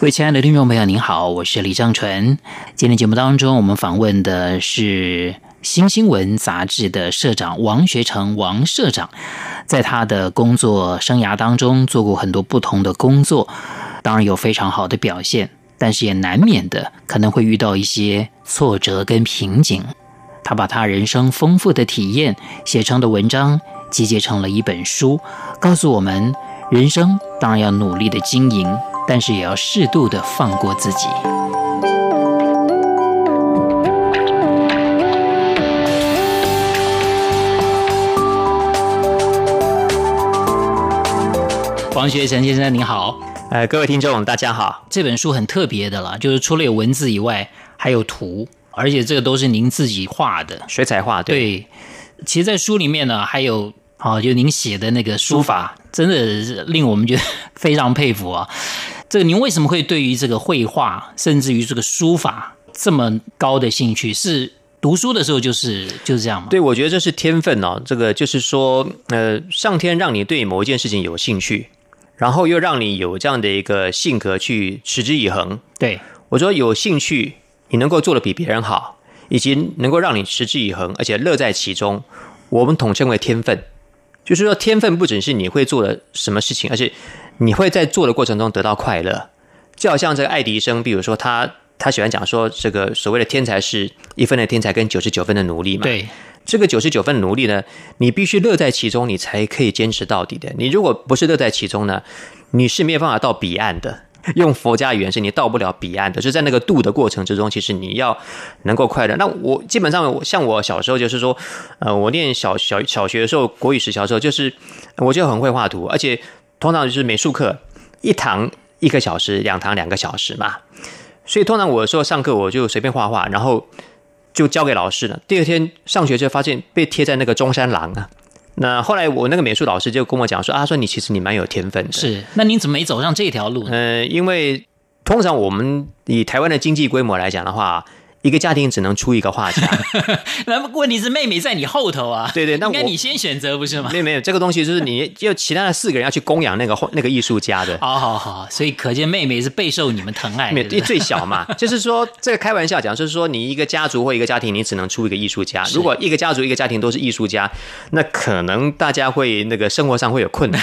各位亲爱的听众朋友，您好，我是李正纯。今天节目当中，我们访问的是《新新闻》杂志的社长王学成王社长。在他的工作生涯当中，做过很多不同的工作，当然有非常好的表现，但是也难免的可能会遇到一些挫折跟瓶颈。他把他人生丰富的体验写成的文章，集结成了一本书，告诉我们：人生当然要努力的经营。但是也要适度的放过自己。王学成先生您好，呃，各位听众大家好。这本书很特别的了，就是除了有文字以外，还有图，而且这个都是您自己画的，水彩画。对，对，其实，在书里面呢，还有啊，就您写的那个书法，真的是令我们觉得 非常佩服啊。这个您为什么会对于这个绘画，甚至于这个书法这么高的兴趣？是读书的时候就是就是这样吗？对，我觉得这是天分哦。这个就是说，呃，上天让你对某一件事情有兴趣，然后又让你有这样的一个性格去持之以恒。对，我说有兴趣，你能够做的比别人好，以及能够让你持之以恒，而且乐在其中，我们统称为天分。就是说，天分不只是你会做的什么事情，而且。你会在做的过程中得到快乐，就好像这个爱迪生，比如说他他喜欢讲说，这个所谓的天才是一分的天才跟九十九分的努力嘛。对，这个九十九分的努力呢，你必须乐在其中，你才可以坚持到底的。你如果不是乐在其中呢，你是没有办法到彼岸的。用佛家语言是，你到不了彼岸的。就在那个渡的过程之中，其实你要能够快乐。那我基本上，像我小时候就是说，呃，我念小小小学的时候，国语时小时候，就是我就很会画图，而且。通常就是美术课一堂一个小时，两堂两个小时嘛。所以通常我说上课我就随便画画，然后就交给老师了。第二天上学就发现被贴在那个中山狼啊。那后来我那个美术老师就跟我讲说啊，说你其实你蛮有天分的。是，那您怎么没走上这条路呢？嗯、呃，因为通常我们以台湾的经济规模来讲的话。一个家庭只能出一个画家，那问题是妹妹在你后头啊。对对，那应该你先选择不是吗？没有没有，这个东西就是你就其他的四个人要去供养那个 那个艺术家的。好好好，所以可见妹妹是备受你们疼爱。没有，最小嘛，就是说这个开玩笑讲，就是说你一个家族或一个家庭，你只能出一个艺术家。如果一个家族一个家庭都是艺术家，那可能大家会那个生活上会有困难。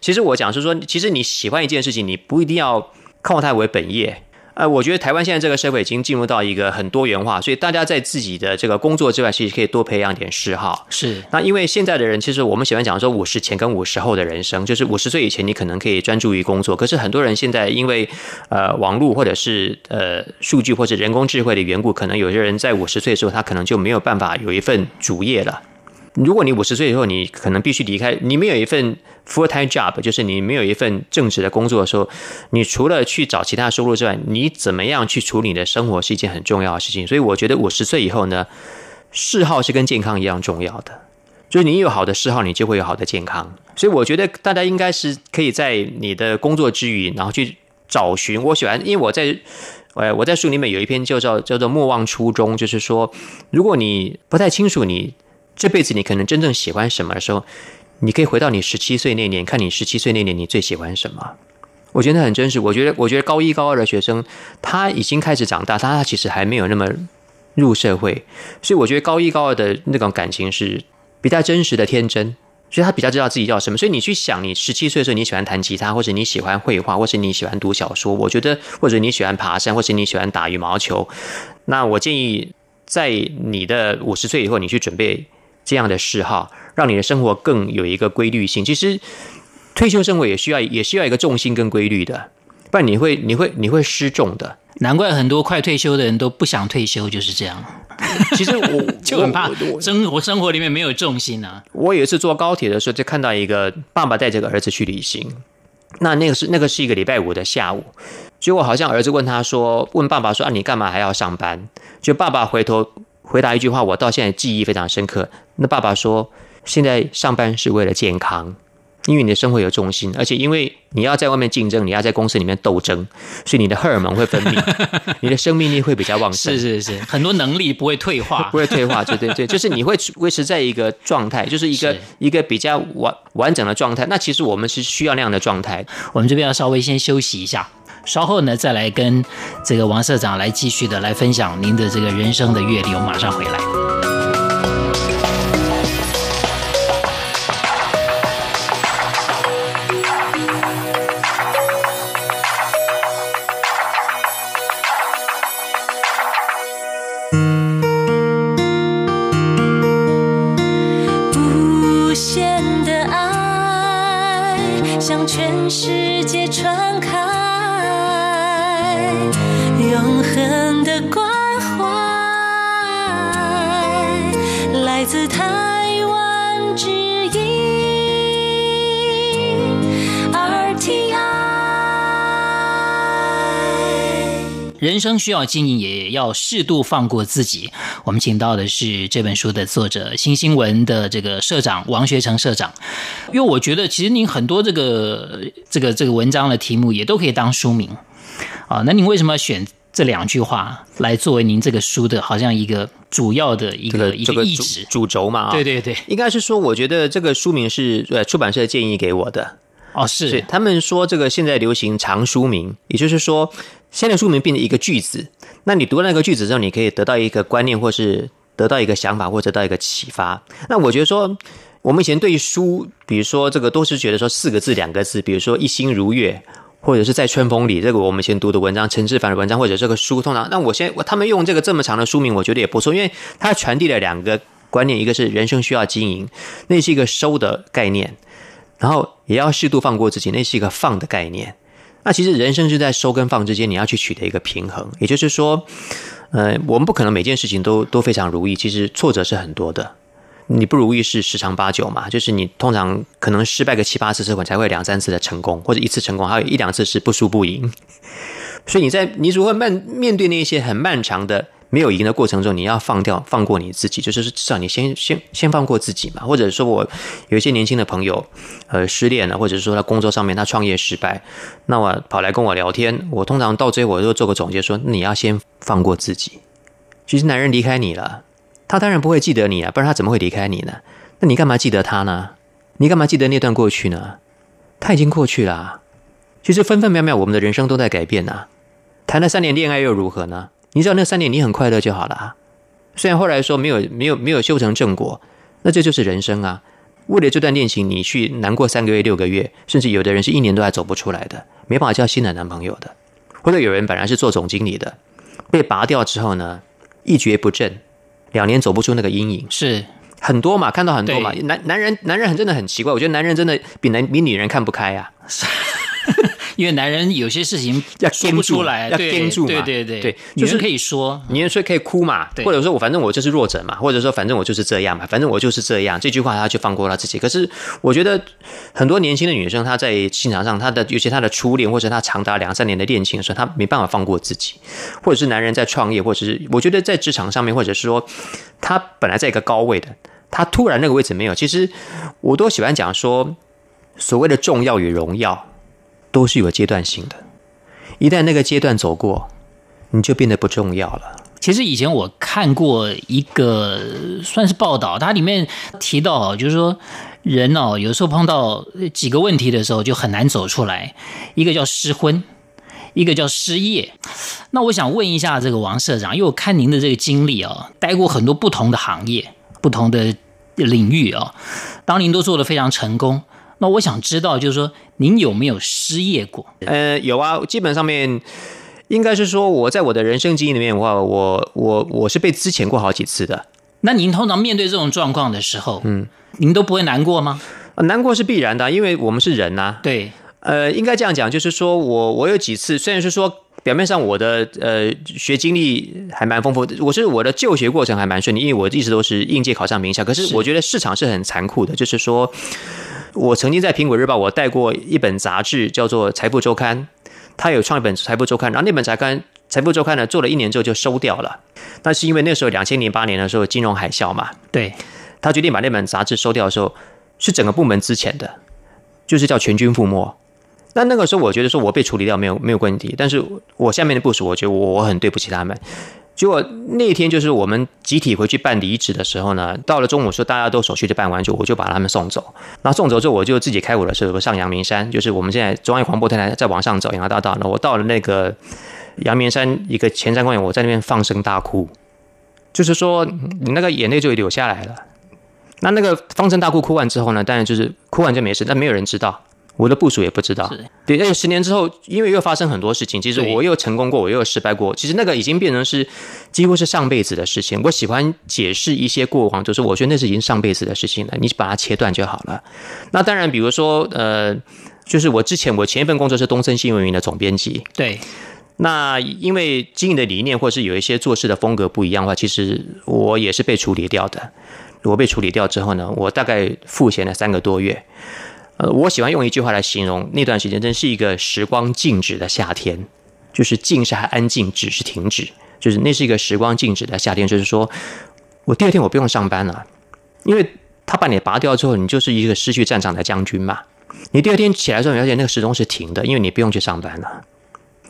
其实我讲是说，其实你喜欢一件事情，你不一定要靠它为本业。呃，我觉得台湾现在这个社会已经进入到一个很多元化，所以大家在自己的这个工作之外，其实可以多培养点嗜好。是。那因为现在的人，其实我们喜欢讲说五十前跟五十后的人生，就是五十岁以前你可能可以专注于工作，可是很多人现在因为呃网络或者是呃数据或者人工智慧的缘故，可能有些人在五十岁的时候，他可能就没有办法有一份主业了。如果你五十岁以后，你可能必须离开，你没有一份 full time job，就是你没有一份正职的工作的时候，你除了去找其他收入之外，你怎么样去处理你的生活是一件很重要的事情。所以我觉得五十岁以后呢，嗜好是跟健康一样重要的，就是你有好的嗜好，你就会有好的健康。所以我觉得大家应该是可以在你的工作之余，然后去找寻。我喜欢，因为我在，呃，我在书里面有一篇就叫叫做“莫忘初衷”，就是说，如果你不太清楚你。这辈子你可能真正喜欢什么的时候，你可以回到你十七岁那年，看你十七岁那年你最喜欢什么。我觉得很真实。我觉得，我觉得高一高二的学生他已经开始长大，他其实还没有那么入社会，所以我觉得高一高二的那种感情是比较真实的天真，所以他比较知道自己要什么。所以你去想，你十七岁的时候你喜欢弹吉他，或者你喜欢绘画，或者你喜欢读小说，我觉得或者你喜欢爬山，或者你喜欢打羽毛球，那我建议在你的五十岁以后，你去准备。这样的嗜好，让你的生活更有一个规律性。其实，退休生活也需要，也需要一个重心跟规律的，不然你会，你会，你会失重的。难怪很多快退休的人都不想退休，就是这样。其实我 就很怕生活生活里面没有重心啊。我有一次坐高铁的时候，就看到一个爸爸带着个儿子去旅行。那那个是那个是一个礼拜五的下午，结果好像儿子问他说：“问爸爸说啊，你干嘛还要上班？”就爸爸回头回答一句话，我到现在记忆非常深刻。那爸爸说：“现在上班是为了健康。”因为你的生活有重心，而且因为你要在外面竞争，你要在公司里面斗争，所以你的荷尔蒙会分泌，你的生命力会比较旺盛。是是是，很多能力不会退化，不会退化。对对对，就是你会维持在一个状态，就是一个一个比较完完整的状态。那其实我们是需要那样的状态。我们这边要稍微先休息一下，稍后呢再来跟这个王社长来继续的来分享您的这个人生的阅历。我马上回来。人生需要经营，也要适度放过自己。我们请到的是这本书的作者，新新文的这个社长王学成社长。因为我觉得，其实您很多这个这个这个文章的题目也都可以当书名啊。那您为什么选这两句话来作为您这个书的好像一个主要的一个、这个、一个意旨主轴嘛？对对对，应该是说，我觉得这个书名是呃出版社建议给我的。哦，是他们说这个现在流行长书名，也就是说。现在书名变成一个句子，那你读那个句子之后，你可以得到一个观念，或是得到一个想法，或者得到一个启发。那我觉得说，我们以前对于书，比如说这个都是觉得说四个字、两个字，比如说一心如月，或者是在春风里，这个我们先读的文章，陈志凡的文章，或者这个书，通常，那我先他们用这个这么长的书名，我觉得也不错，因为它传递了两个观念，一个是人生需要经营，那是一个收的概念，然后也要适度放过自己，那是一个放的概念。那其实人生是在收跟放之间，你要去取得一个平衡。也就是说，呃，我们不可能每件事情都都非常如意，其实挫折是很多的。你不如意是十常八九嘛，就是你通常可能失败个七八次之后，才会两三次的成功，或者一次成功，还有一两次是不输不赢。所以你在你如何面面对那些很漫长的。没有赢的过程中，你要放掉、放过你自己，就是至少你先先先放过自己嘛。或者说我有一些年轻的朋友，呃，失恋了，或者说他工作上面他创业失败，那我跑来跟我聊天，我通常到最后我就做个总结说，你要先放过自己。其实男人离开你了，他当然不会记得你啊，不然他怎么会离开你呢？那你干嘛记得他呢？你干嘛记得那段过去呢？他已经过去了。其实分分秒秒我们的人生都在改变呐。谈了三年恋爱又如何呢？你知道那三年你很快乐就好了啊，虽然后来说没有没有没有修成正果，那这就是人生啊。为了这段恋情，你去难过三个月、六个月，甚至有的人是一年都还走不出来的，没办法交新的男朋友的。或者有人本来是做总经理的，被拔掉之后呢，一蹶不振，两年走不出那个阴影，是很多嘛，看到很多嘛。男男人男人很真的很奇怪，我觉得男人真的比男比女人看不开啊。因为男人有些事情要说不出来，要盯住嘛，对对对对，就是可以说，女人说可以哭嘛，或者说我反正我就是弱者嘛，或者说反正我就是这样嘛，反正我就是这样，这句话他就放过他自己。可是我觉得很多年轻的女生，她在情场上，她的尤其她的初恋或者她长达两三年的恋情的时候，她没办法放过自己，或者是男人在创业，或者是我觉得在职场上面，或者是说他本来在一个高位的，他突然那个位置没有，其实我都喜欢讲说所谓的重要与荣耀。都是有阶段性的，一旦那个阶段走过，你就变得不重要了。其实以前我看过一个算是报道，它里面提到，就是说人哦，有时候碰到几个问题的时候，就很难走出来。一个叫失婚，一个叫失业。那我想问一下这个王社长，因为我看您的这个经历啊，待过很多不同的行业、不同的领域啊，当您都做得非常成功。那我想知道，就是说，您有没有失业过？呃，有啊，基本上面应该是说，我在我的人生经历里面的话，我我我是被资遣过好几次的。那您通常面对这种状况的时候，嗯，您都不会难过吗？难过是必然的，因为我们是人呐、啊。对，呃，应该这样讲，就是说我我有几次，虽然是说表面上我的呃学经历还蛮丰富的，我是我的就学过程还蛮顺利，因为我一直都是应届考上名校。可是我觉得市场是很残酷的，就是说。我曾经在《苹果日报》，我带过一本杂志，叫做《财富周刊》。他有创一本财富周刊，然后那本财刊财富周刊呢做了一年之后就收掉了。但是因为那时候两千零八年的时候金融海啸嘛，对，他决定把那本杂志收掉的时候，是整个部门之前的，就是叫全军覆没。那那个时候我觉得说我被处理掉没有没有问题，但是我下面的部署我觉得我我很对不起他们。结果那天就是我们集体回去办离职的时候呢，到了中午说大家都手续就办完，就我就把他们送走。然后送走之后，我就自己开我的车上阳明山，就是我们现在中央广播电台再往上走，阳明大道。那我到了那个阳明山一个前山公园，我在那边放声大哭，就是说你那个眼泪就流下来了。那那个放声大哭哭完之后呢，当然就是哭完就没事，但没有人知道。我的部署也不知道，对，而且十年之后，因为又发生很多事情，其实我又成功过，我又失败过，其实那个已经变成是几乎是上辈子的事情。我喜欢解释一些过往，就是我觉得那是已经上辈子的事情了，你把它切断就好了。那当然，比如说，呃，就是我之前我前一份工作是东森新闻云的总编辑，对，那因为经营的理念或是有一些做事的风格不一样的话，其实我也是被处理掉的。我被处理掉之后呢，我大概赋闲了三个多月。呃，我喜欢用一句话来形容那段时间，真是一个时光静止的夏天。就是静是还安静，止是停止，就是那是一个时光静止的夏天。就是说我第二天我不用上班了，因为他把你拔掉之后，你就是一个失去战场的将军嘛。你第二天起来之后，你发现那个时钟是停的，因为你不用去上班了。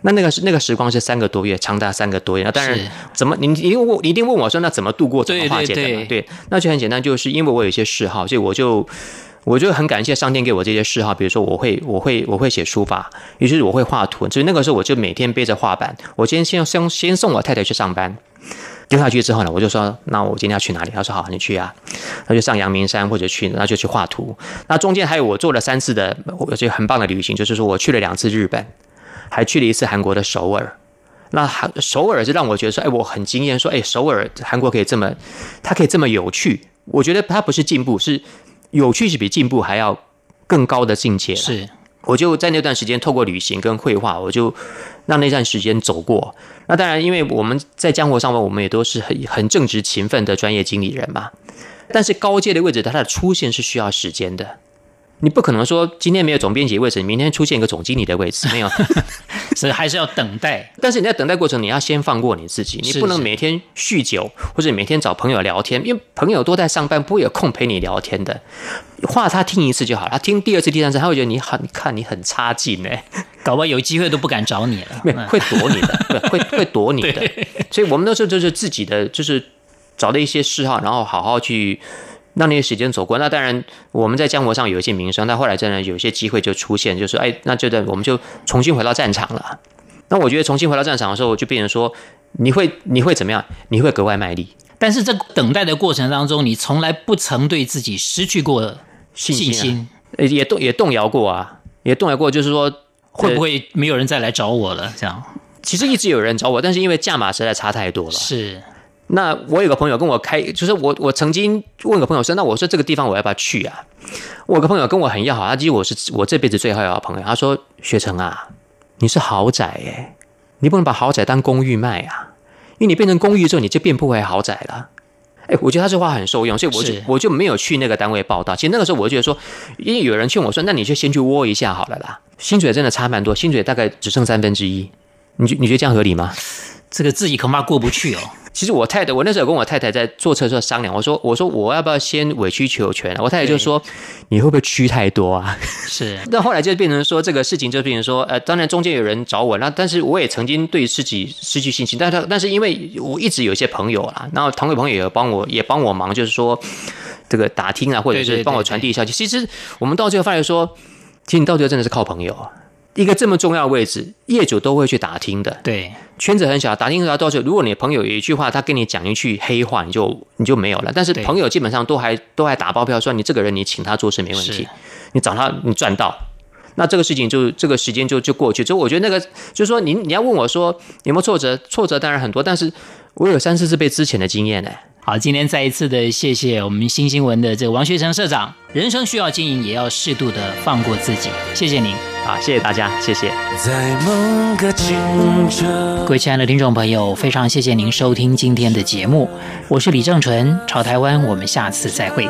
那那个是那个时光是三个多月，长达三个多月。那当然，怎么你你一定问你一定问我说，那怎么度过？怎么化解的？对，对，对，对，那就很简单，就是因为我有一些嗜好，所以我就。我就很感谢上天给我这些嗜好，比如说我会我会我会写书法，于是我会画图，所以那个时候我就每天背着画板，我今天先先先送我太太去上班，丢下去之后呢，我就说那我今天要去哪里？他说好，你去啊，那就上阳明山或者去，那就去画图。那中间还有我做了三次的，我觉得很棒的旅行，就是说我去了两次日本，还去了一次韩国的首尔。那首尔是让我觉得说，哎，我很惊艳，说哎，首尔韩国可以这么，它可以这么有趣。我觉得它不是进步，是。有趣是比进步还要更高的境界。是，我就在那段时间透过旅行跟绘画，我就让那段时间走过。那当然，因为我们在江湖上面，我们也都是很很正直勤奋的专业经理人嘛。但是高阶的位置，它的出现是需要时间的。你不可能说今天没有总编辑位置，明天出现一个总经理的位置，没有，所以还是要等待。但是你在等待过程，你要先放过你自己，你不能每天酗酒，或者每天找朋友聊天，因为朋友都在上班，不会有空陪你聊天的。话他听一次就好，他听第二次、第三次，他会觉得你很，你看你很差劲哎，搞不好有机会都不敢找你了，会躲你的，会会躲你的。所以我们那时候就是自己的，就是找的一些嗜好，然后好好去。让那些时间走过，那当然我们在江湖上有一些名声，但后来真的有一些机会就出现，就是哎，那就在我们就重新回到战场了。那我觉得重新回到战场的时候，就变成说你会你会怎么样？你会格外卖力。但是这等待的过程当中，你从来不曾对自己失去过信心，信心啊、也动也动摇过啊，也动摇过，就是说会不会没有人再来找我了？这样其实一直有人找我，但是因为价码实在差太多了。是。那我有个朋友跟我开，就是我我曾经问个朋友说，那我说这个地方我要不要去啊？我有个朋友跟我很要好，他其实我是我这辈子最好要好朋友。他说：“学成啊，你是豪宅哎，你不能把豪宅当公寓卖啊，因为你变成公寓之后，你就变不回豪宅了。”哎，我觉得他这话很受用，所以我就我就没有去那个单位报道。其实那个时候我就觉得说，因为有人劝我说，那你就先去窝一下好了啦，薪水真的差蛮多，薪水大概只剩三分之一，你觉你觉得这样合理吗？这个自己恐怕过不去哦。其实我太太，我那时候跟我太太在坐车的时候商量，我说：“我说我要不要先委曲求全？”我太太就说：“你会不会屈太多啊？”是。那后来就变成说，这个事情就变成说，呃，当然中间有人找我，那但是我也曾经对自己失去信心。但是但是因为我一直有一些朋友啦，然后同位朋友也帮我也帮我忙，就是说这个打听啊，或者是帮我传递消息。其实我们到最后发现说，其实你到最后真的是靠朋友。一个这么重要的位置，业主都会去打听的。对，圈子很小，打听出来到时候，如果你朋友有一句话，他跟你讲一句黑话，你就你就没有了。但是朋友基本上都还都还打包票说，你这个人你请他做事没问题，你找他你赚到，那这个事情就这个时间就就过去。所以我觉得那个就是说，你你要问我说有没有挫折，挫折当然很多，但是我有三四次被之前的经验呢。好，今天再一次的谢谢我们新新闻的这个王学成社长。人生需要经营，也要适度的放过自己。谢谢您，好，谢谢大家，谢谢。在某个清晨，各位亲爱的听众朋友，非常谢谢您收听今天的节目，我是李正淳，朝台湾，我们下次再会。